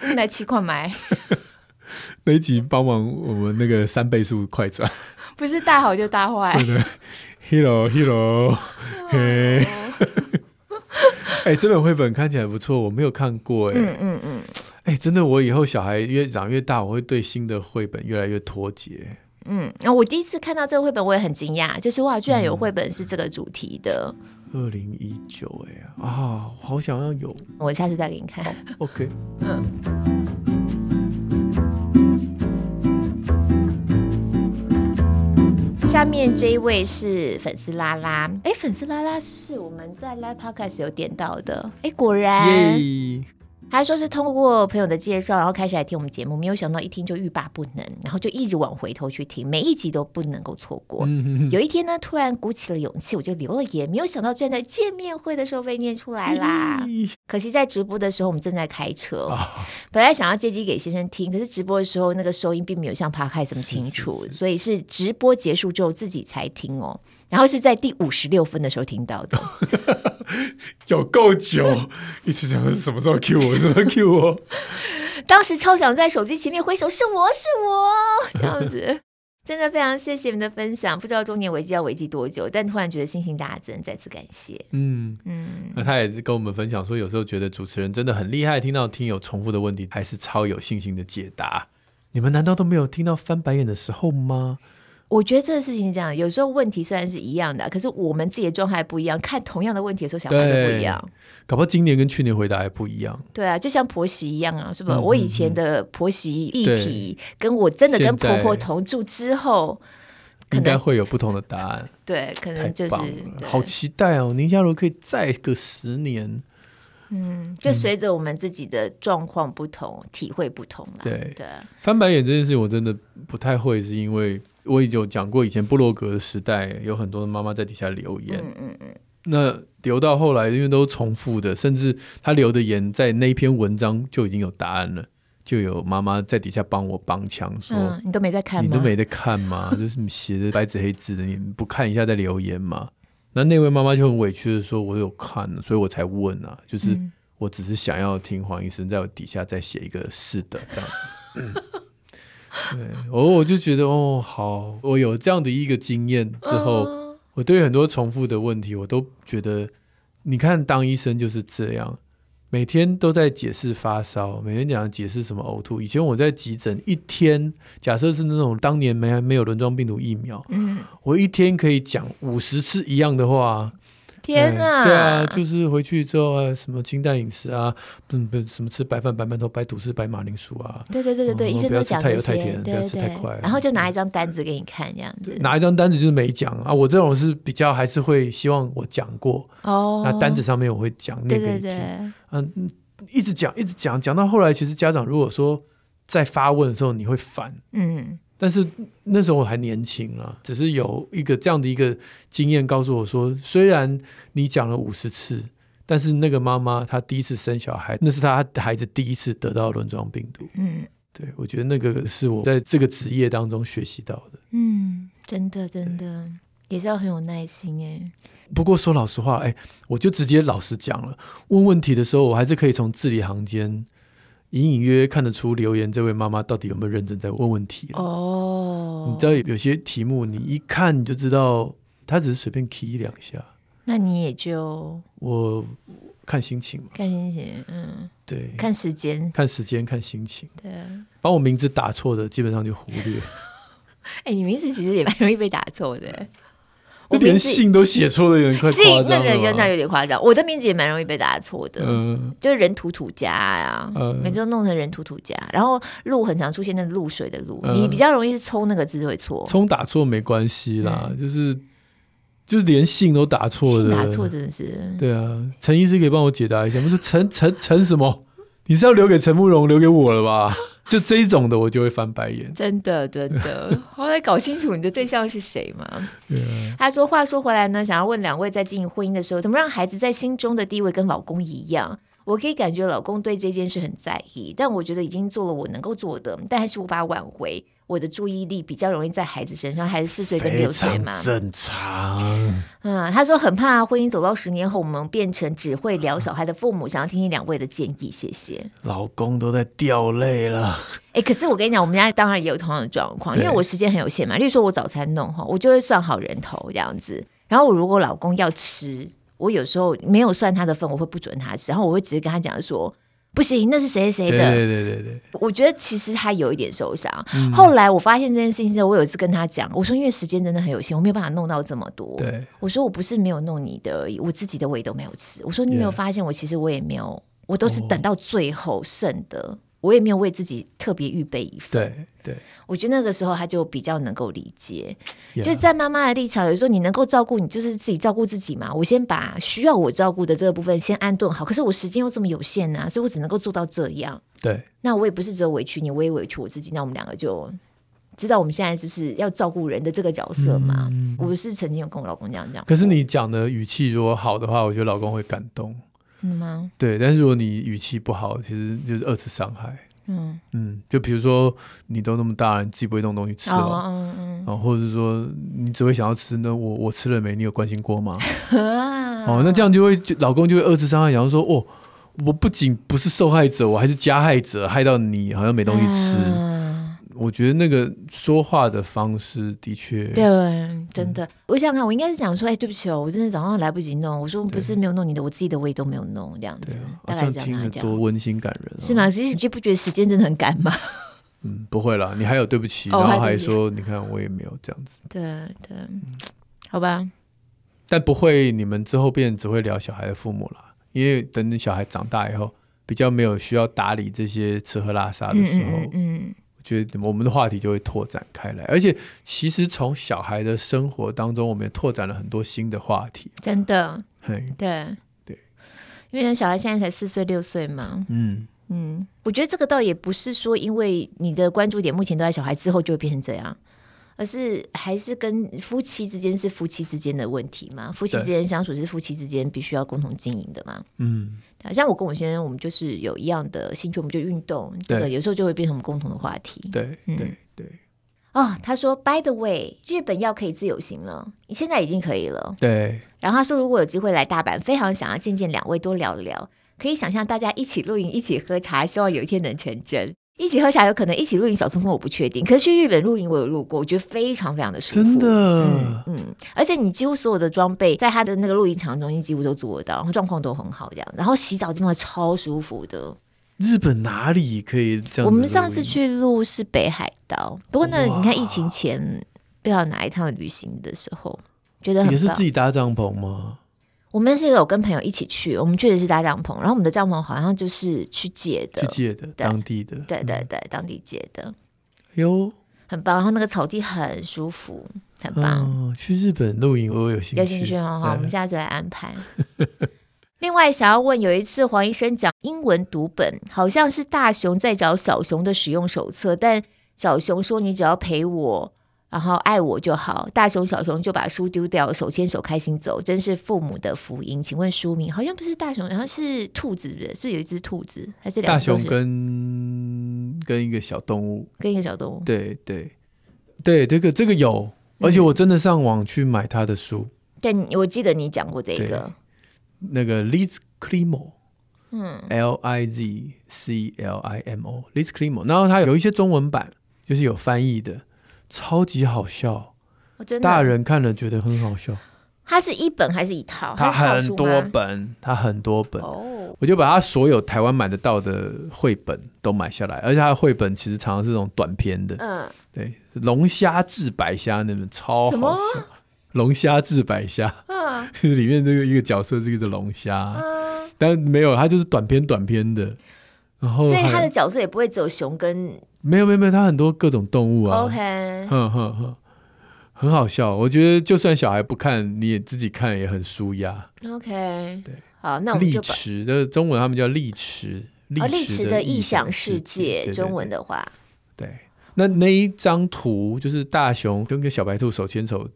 Speaker 2: 我们来七块买。
Speaker 1: 那一集帮忙我们那个三倍速快转。
Speaker 2: 不是大好就大坏。
Speaker 1: 对对。Hello，Hello，嘿。哎、欸，这本绘本看起来不错，我没有看过哎、欸。嗯嗯嗯。哎、欸，真的，我以后小孩越长越大，我会对新的绘本越来越脱节。
Speaker 2: 嗯，那我第一次看到这个绘本，我也很惊讶，就是哇，居然有绘本是这个主题的。
Speaker 1: 二零一九，哎啊，好想要有。
Speaker 2: 我下次再给你看。
Speaker 1: Oh, OK。嗯。
Speaker 2: 下面这一位是粉丝拉拉，哎，粉丝拉拉是我们在 Live Podcast 有点到的，哎，果然。他说是通过朋友的介绍，然后开始来听我们节目，没有想到一听就欲罢不能，然后就一直往回头去听，每一集都不能够错过。有一天呢，突然鼓起了勇气，我就留了言，没有想到居然在见面会的时候被念出来啦。嗯、可惜在直播的时候我们正在开车，哦、本来想要借机给先生听，可是直播的时候那个收音并没有像 Podcast 这么清楚，是是是，所以是直播结束之后自己才听哦。然后是在第五十六分的时候听到的，
Speaker 1: 有够久，一直想是什么时候 Q 我，什么 Q 我。
Speaker 2: 当时超想在手机前面挥手，是我是我这样子，真的非常谢谢你们的分享。不知道中年危机要危机多久，但突然觉得信心情大增，再次感谢。嗯
Speaker 1: 嗯，那他也是跟我们分享说，有时候觉得主持人真的很厉害，听到听友重复的问题，还是超有信心的解答。你们难道都没有听到翻白眼的时候吗？
Speaker 2: 我觉得这个事情是这样，有时候问题虽然是一样的，可是我们自己的状态不一样，看同样的问题的时候想法就不一样。
Speaker 1: 搞不好今年跟去年回答还不一样。
Speaker 2: 对啊，就像婆媳一样啊，是吧？嗯、我以前的婆媳议题，跟我真的跟婆婆同住之后，
Speaker 1: 应该会有不同的答案。
Speaker 2: 对，可能就是
Speaker 1: 好期待哦。宁夏如可以再个十年。
Speaker 2: 嗯，就随着我们自己的状况不同，嗯、体会不同了。
Speaker 1: 对对，翻白眼这件事情我真的不太会，是因为。我已经有讲过，以前布洛格的时代，有很多的妈妈在底下留言。嗯嗯嗯。那留到后来，因为都重复的，甚至他留的言在那一篇文章就已经有答案了，就有妈妈在底下帮我帮腔说、嗯：“
Speaker 2: 你都没在看吗？
Speaker 1: 你都没在看吗？就是你写的白纸黑字的，你不看一下再留言吗？”那那位妈妈就很委屈的说：“我有看，所以我才问啊，就是我只是想要听黄医生在我底下再写一个是的这样子。嗯”对，我我就觉得哦，好，我有这样的一个经验之后，嗯、我对很多重复的问题，我都觉得，你看当医生就是这样，每天都在解释发烧，每天讲解释什么呕吐。以前我在急诊一天，假设是那种当年没还没有轮状病毒疫苗，嗯、我一天可以讲五十次一样的话。
Speaker 2: 天啊！
Speaker 1: 对啊，就是回去之后啊，什么清淡饮食啊，不不，什么吃白饭、白馒头、白吐司、白马铃薯啊。
Speaker 2: 对对对对对，医生都讲这些。
Speaker 1: 太油太甜，不要吃太快。
Speaker 2: 然后就拿一张单子给你看，这样子。
Speaker 1: 拿一张单子就是没讲啊，我这种是比较还是会希望我讲过哦。那单子上面我会讲那个。对对对。嗯，一直讲一直讲，讲到后来，其实家长如果说在发问的时候，你会烦。嗯。但是那时候我还年轻啊，只是有一个这样的一个经验告诉我说，虽然你讲了五十次，但是那个妈妈她第一次生小孩，那是她孩子第一次得到轮状病毒。嗯，对，我觉得那个是我在这个职业当中学习到的。
Speaker 2: 嗯，真的真的也是要很有耐心哎。
Speaker 1: 不过说老实话，哎，我就直接老实讲了，问问题的时候，我还是可以从字里行间。隐隐约约看得出留言这位妈妈到底有没有认真在问问题哦。你知道有些题目你一看你就知道，她只是随便提一两下。
Speaker 2: 那你也就
Speaker 1: 我看心情嘛，
Speaker 2: 看心情，嗯，
Speaker 1: 对，
Speaker 2: 看时间，
Speaker 1: 看时间，看心情。
Speaker 2: 对，
Speaker 1: 把我名字打错的基本上就忽略。
Speaker 2: 哎、欸，你名字其实也蛮容易被打错的。
Speaker 1: 我连姓都写错了，有点快夸张了。姓那
Speaker 2: 个那有点夸张。我的名字也蛮容易被打错的，嗯，就是人土土家呀，嗯，每次都弄成人土土家。然后露很常出现那露水的露，嗯，你比较容易是冲那个字会错。
Speaker 1: 冲打错没关系啦，嗯，就是就是连姓都打错的，
Speaker 2: 打错真的是。
Speaker 1: 对啊，陈医师可以帮我解答一下不？是陈陈陈什么？你是要留给陈慕容，留给我了吧？就这一种的，我就会翻白眼。
Speaker 2: 真的，真的，后来搞清楚你的对象是谁嘛？他说：“话说回来呢，想要问两位，在经营婚姻的时候，怎么让孩子在心中的地位跟老公一样？我可以感觉老公对这件事很在意，但我觉得已经做了我能够做的，但还是无法挽回。”我的注意力比较容易在孩子身上，孩子四岁跟六岁嘛，
Speaker 1: 正常。
Speaker 2: 嗯，他说很怕婚姻走到十年后，我们变成只会聊小孩的父母，想要听听两位的建议，谢谢。
Speaker 1: 老公都在掉泪了。
Speaker 2: 哎、欸，可是我跟你讲，我们家当然也有同样的状况，因为我时间很有限嘛。例如说，我早餐弄哈，我就会算好人头这样子。然后我如果老公要吃，我有时候没有算他的份，我会不准他吃，然后我会直接跟他讲说。不行，那是谁谁的？
Speaker 1: 对对对对，
Speaker 2: 我觉得其实他有一点受伤。嗯、后来我发现这件事情之后，我有一次跟他讲，我说因为时间真的很有限，我没有办法弄到这么多。
Speaker 1: 对，
Speaker 2: 我说我不是没有弄你的而已，我自己的我也都没有吃。我说你没有发现我其实我也没有，我都是等到最后剩的。哦我也没有为自己特别预备一份，
Speaker 1: 对对，
Speaker 2: 我觉得那个时候他就比较能够理解.就是在妈妈的立场，有时候你能够照顾你，就是自己照顾自己嘛。我先把需要我照顾的这个部分先安顿好，可是我时间又这么有限呐、啊，所以我只能够做到这样。
Speaker 1: 对，
Speaker 2: 那我也不是只有委屈你，我也委屈我自己。那我们两个就知道我们现在就是要照顾人的这个角色嘛。嗯、我是曾经有跟我老公这样讲，
Speaker 1: 可是你讲的语气如果好的话，我觉得老公会感动。
Speaker 2: 嗯吗？
Speaker 1: 对，但是如果你语气不好，其实就是二次伤害。嗯嗯，就比如说你都那么大了，你自己不会弄东西吃了，哦，嗯嗯，嗯，或者是说你只会想要吃，那我我吃了没？你有关心过吗？哦，那这样就会就老公就会二次伤害，然后说哦，我不仅不是受害者，我还是加害者，害到你好像没东西吃。嗯我觉得那个说话的方式的确
Speaker 2: 对，真的。嗯、我想想，我应该是想说，哎，对不起哦，我真的早上来不及弄。我说不是没有弄你的，我自己的我也都没有弄，这样子。大概这样听
Speaker 1: 着多温馨感人，
Speaker 2: 是吗？其实你就不觉得时间真的很赶吗？
Speaker 1: 嗯，不会啦，你还有对不起，然后还说，你看我也没有这样子。
Speaker 2: 对对，好吧。
Speaker 1: 但不会，你们之后变只会聊小孩的父母了，因为等你小孩长大以后，比较没有需要打理这些吃喝拉撒的时候，嗯。嗯嗯觉得我们的话题就会拓展开来，而且其实从小孩的生活当中，我们也拓展了很多新的话题。
Speaker 2: 真的，对对对，因为小孩现在才四岁六岁嘛。嗯嗯，我觉得这个倒也不是说，因为你的关注点目前都在小孩之后就会变成这样。而是还是跟夫妻之间是夫妻之间的问题嘛？夫妻之间相处是夫妻之间必须要共同经营的嘛？嗯，好像我跟我先生，我们就是有一样的兴趣，我们就运动，这个有时候就会变成我们共同的话题。
Speaker 1: 对，嗯、对，对。
Speaker 2: 哦，他说，By the way，日本要可以自由行了，你现在已经可以了。
Speaker 1: 对。
Speaker 2: 然后他说，如果有机会来大阪，非常想要见见两位，多聊聊，可以想象大家一起露营，一起喝茶，希望有一天能成真。一起喝茶有可能，一起露营小匆匆我不确定。可是去日本露营我有露过，我觉得非常非常的舒服，
Speaker 1: 真的。
Speaker 2: 嗯，嗯，而且你几乎所有的装备在他的那个露营场中心几乎都做得到，然后状况都很好，这样。然后洗澡的地方超舒服的。
Speaker 1: 日本哪里可以这样？
Speaker 2: 我们上次去露是北海道，不过那你看疫情前不知道哪一趟旅行的时候，觉得很棒。
Speaker 1: 也是自己搭帐篷吗？
Speaker 2: 我们是有跟朋友一起去，我们确实是搭帐篷，然后我们的帐篷好像就是去借的，
Speaker 1: 去借的，当地的，
Speaker 2: 对对对，当地借的，
Speaker 1: 哟，
Speaker 2: 很棒。然后那个草地很舒服，很棒。
Speaker 1: 哦，去日本露营我有兴趣，
Speaker 2: 有兴趣哦，好，我们下次来安排。另外，想要问，有一次黄医生讲英文读本，好像是大熊在找小熊的使用手册，但小熊说：“你只要陪我。”然后爱我就好，大熊小熊就把书丢掉，手牵手开心走，真是父母的福音。请问书名好像不是大熊，好像是兔子，是不是？是有一只兔子？还是两？大熊
Speaker 1: 跟跟一个小动物，
Speaker 2: 跟一个小动物。
Speaker 1: 对对对，这个这个有，而且我真的上网去买他的书。
Speaker 2: 对、嗯，我记得你讲过这个。
Speaker 1: 那个 Liz Climo，嗯，L I Z C L I M O，Liz Climo，然后它有一些中文版，就是有翻译的。超级好笑，大人看了觉得很好笑。
Speaker 2: 它是一本还是一套？
Speaker 1: 它很多本，它很多本。哦，我就把它所有台湾买得到的绘本都买下来，而且它的绘本其实常常是这种短篇的。嗯，对，龙虾治白虾那本超好笑。龙虾治白虾，嗯，里面这个一个角色是一个龙虾，嗯，但没有，它就是短篇短篇的。然后，
Speaker 2: 所以他的角色也不会只有熊跟。
Speaker 1: 没有没有没有，他很多各种动物啊。
Speaker 2: OK，
Speaker 1: 哼哼哼，很好笑。我觉得就算小孩不看，你也自己看也很舒压。
Speaker 2: OK，对，好，那我们就把。
Speaker 1: 丽池的中文他们叫丽池，
Speaker 2: 丽池的异想世界，中文的话，
Speaker 1: 对。那那一张图就是大熊跟个小白兔手牵手，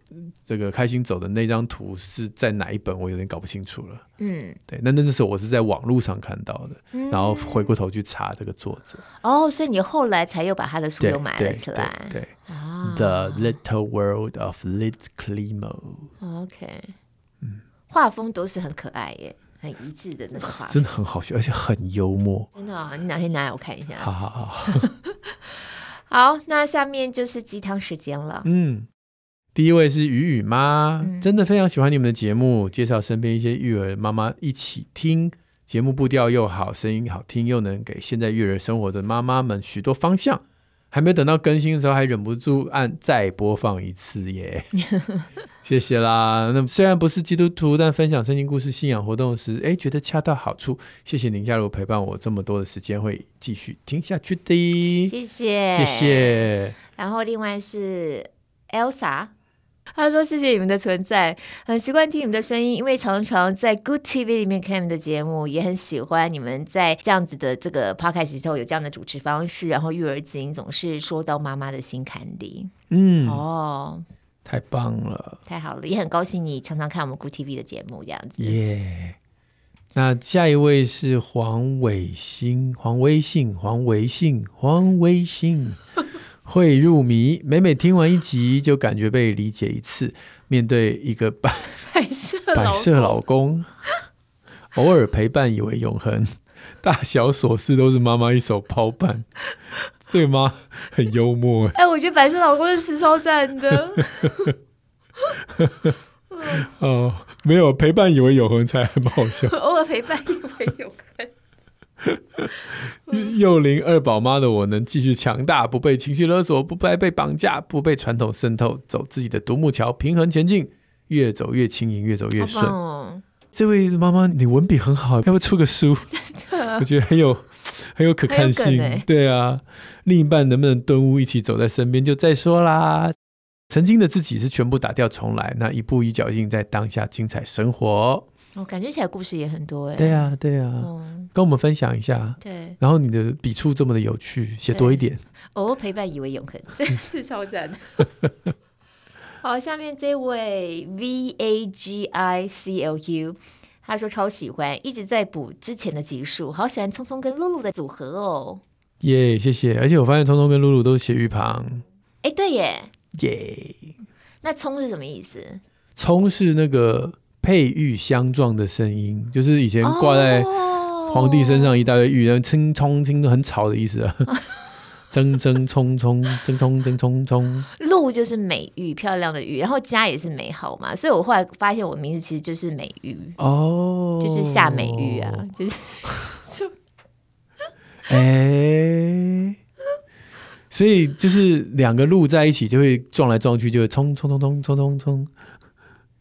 Speaker 1: 这个开心走的那张图是在哪一本？我有点搞不清楚了。嗯，对，那那时候我是在网络上看到的，嗯、然后回过头去查这个作者。
Speaker 2: 哦，所以你后来才又把他的书又买了起
Speaker 1: 来。对，啊，The Little World of Liz Climo。
Speaker 2: OK，嗯，画风都是很可爱耶，很一致的那个画，
Speaker 1: 真的很好笑，而且很幽默。
Speaker 2: 真的啊、哦，你哪天拿来我看一下？
Speaker 1: 好好好。
Speaker 2: 好，那下面就是鸡汤时间了。
Speaker 1: 嗯，第一位是雨雨妈，嗯、真的非常喜欢你们的节目，介绍身边一些育儿妈妈一起听节目，步调又好，声音好听，又能给现在育儿生活的妈妈们许多方向。还没等到更新的时候，还忍不住按再播放一次耶！谢谢啦。那虽然不是基督徒，但分享圣经故事、信仰活动时，哎，觉得恰到好处。谢谢您假如陪伴我这么多的时间，会继续听下去的。
Speaker 2: 谢谢，
Speaker 1: 谢谢。
Speaker 2: 然后另外是 Elsa。他说：“谢谢你们的存在，很习惯听你们的声音，因为常常在 Good TV 里面看你们的节目，也很喜欢你们在这样子的这个 Podcast 里头有这样的主持方式，然后育儿经总是说到妈妈的心坎里。嗯，哦，
Speaker 1: 太棒了，
Speaker 2: 太好了，也很高兴你常常看我们 Good TV 的节目这样子。
Speaker 1: 耶，那下一位是黄伟星，黄微信，黄微信，黄微信，会入迷，每每听完一集就感觉被理解一次。面对一个摆
Speaker 2: 摆设
Speaker 1: 摆设老公，偶尔陪伴以为永恒，大小琐事都是妈妈一手包办。这个妈很幽默哎，
Speaker 2: 哎，我觉得摆设老公是词超赞的。
Speaker 1: 哦，没有陪伴以为永恒才很好笑。
Speaker 2: 偶尔陪伴以为永恒。
Speaker 1: 幼龄二宝妈的我能继续强大，不被情绪勒索，不再被绑架，不被传统渗透，走自己的独木桥，平衡前进，越走越轻盈，越走越顺。哦、这位妈妈，你文笔很好，要不要出个书？我觉得很有很有可看性。对啊，另一半能不能顿悟，一起走在身边就再说啦。曾经的自己是全部打掉重来，那一步一脚印在当下精彩生活。
Speaker 2: 我、哦、感觉起来故事也很多哎。
Speaker 1: 对啊，对啊，嗯、跟我们分享一下。
Speaker 2: 对。
Speaker 1: 然后你的笔触这么的有趣，写多一点。
Speaker 2: 偶尔陪伴以为永恒，真是超赞。好，下面这位 V A G I C L U，他说超喜欢，一直在补之前的集数，好喜欢聪聪跟露露的组合哦。
Speaker 1: 耶，谢谢。而且我发现聪聪跟露露都是写玉旁。
Speaker 2: 哎，对耶。
Speaker 1: 耶，
Speaker 2: 那葱是什么意思？
Speaker 1: 葱是那个佩玉相撞的声音，就是以前挂在皇帝身上一大堆玉，然后青葱青都很吵的意思啊。争争冲冲，争冲争冲冲。
Speaker 2: 鹿就是美玉，漂亮的玉，然后家也是美好嘛，所以我后来发现我名字其实就是美玉
Speaker 1: 哦，
Speaker 2: 就是夏美玉啊，就是。
Speaker 1: 哎。所以就是两个鹿在一起就会撞来撞去，就会冲冲冲冲冲冲冲，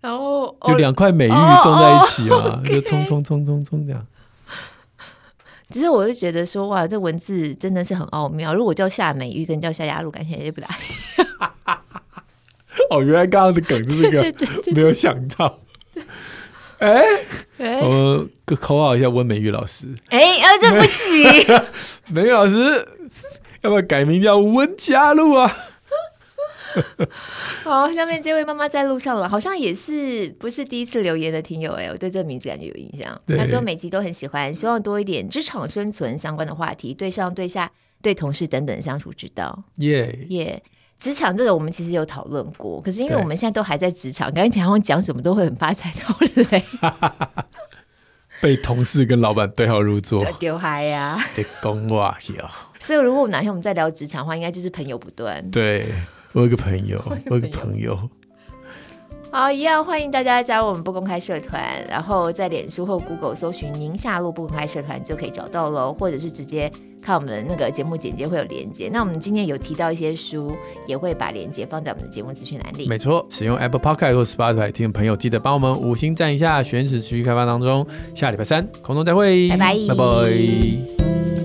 Speaker 2: 然后
Speaker 1: 就两块美玉撞在一起嘛，就冲冲冲冲冲这样。
Speaker 2: 只是我就觉得说，哇，这文字真的是很奥妙。如果叫夏美玉跟叫夏雅露，感觉也不大一样。
Speaker 1: 哦，原来刚刚的梗是这个，对对对对没有想到。哎、我们口号一下温美玉老师。
Speaker 2: 哎、欸，啊，对不起，
Speaker 1: 美玉老师。要不要改名叫温佳露啊？
Speaker 2: 好，下面这位妈妈在路上了，好像也是不是第一次留言的听友哎，我对这个名字感觉有印象。对他说每集都很喜欢，希望多一点职场生存相关的话题，对上对下对同事等等相处之道。
Speaker 1: 耶
Speaker 2: 耶，职场这个我们其实有讨论过，可是因为我们现在都还在职场，感觉好像讲什么都会很发财到雷。
Speaker 1: 被同事跟老板对号入座，
Speaker 2: 丢嗨呀！
Speaker 1: 别讲话
Speaker 2: 所以如果哪天我们再聊职场的话，应该就是朋友不断。
Speaker 1: 对，我有个朋友，我有个朋友。
Speaker 2: 好，一样欢迎大家加入我们不公开社团，然后在脸书或 Google 搜寻“宁夏路不公开社团”就可以找到喽，或者是直接看我们的那个节目简介会有连接。那我们今天有提到一些书，也会把连接放在我们的节目资讯栏里。
Speaker 1: 没错，使用 Apple Podcast 或 Spotify 听的朋友，记得帮我们五星赞一下。选址持续开发当中，下礼拜三空中再会，
Speaker 2: 拜拜，
Speaker 1: 拜拜。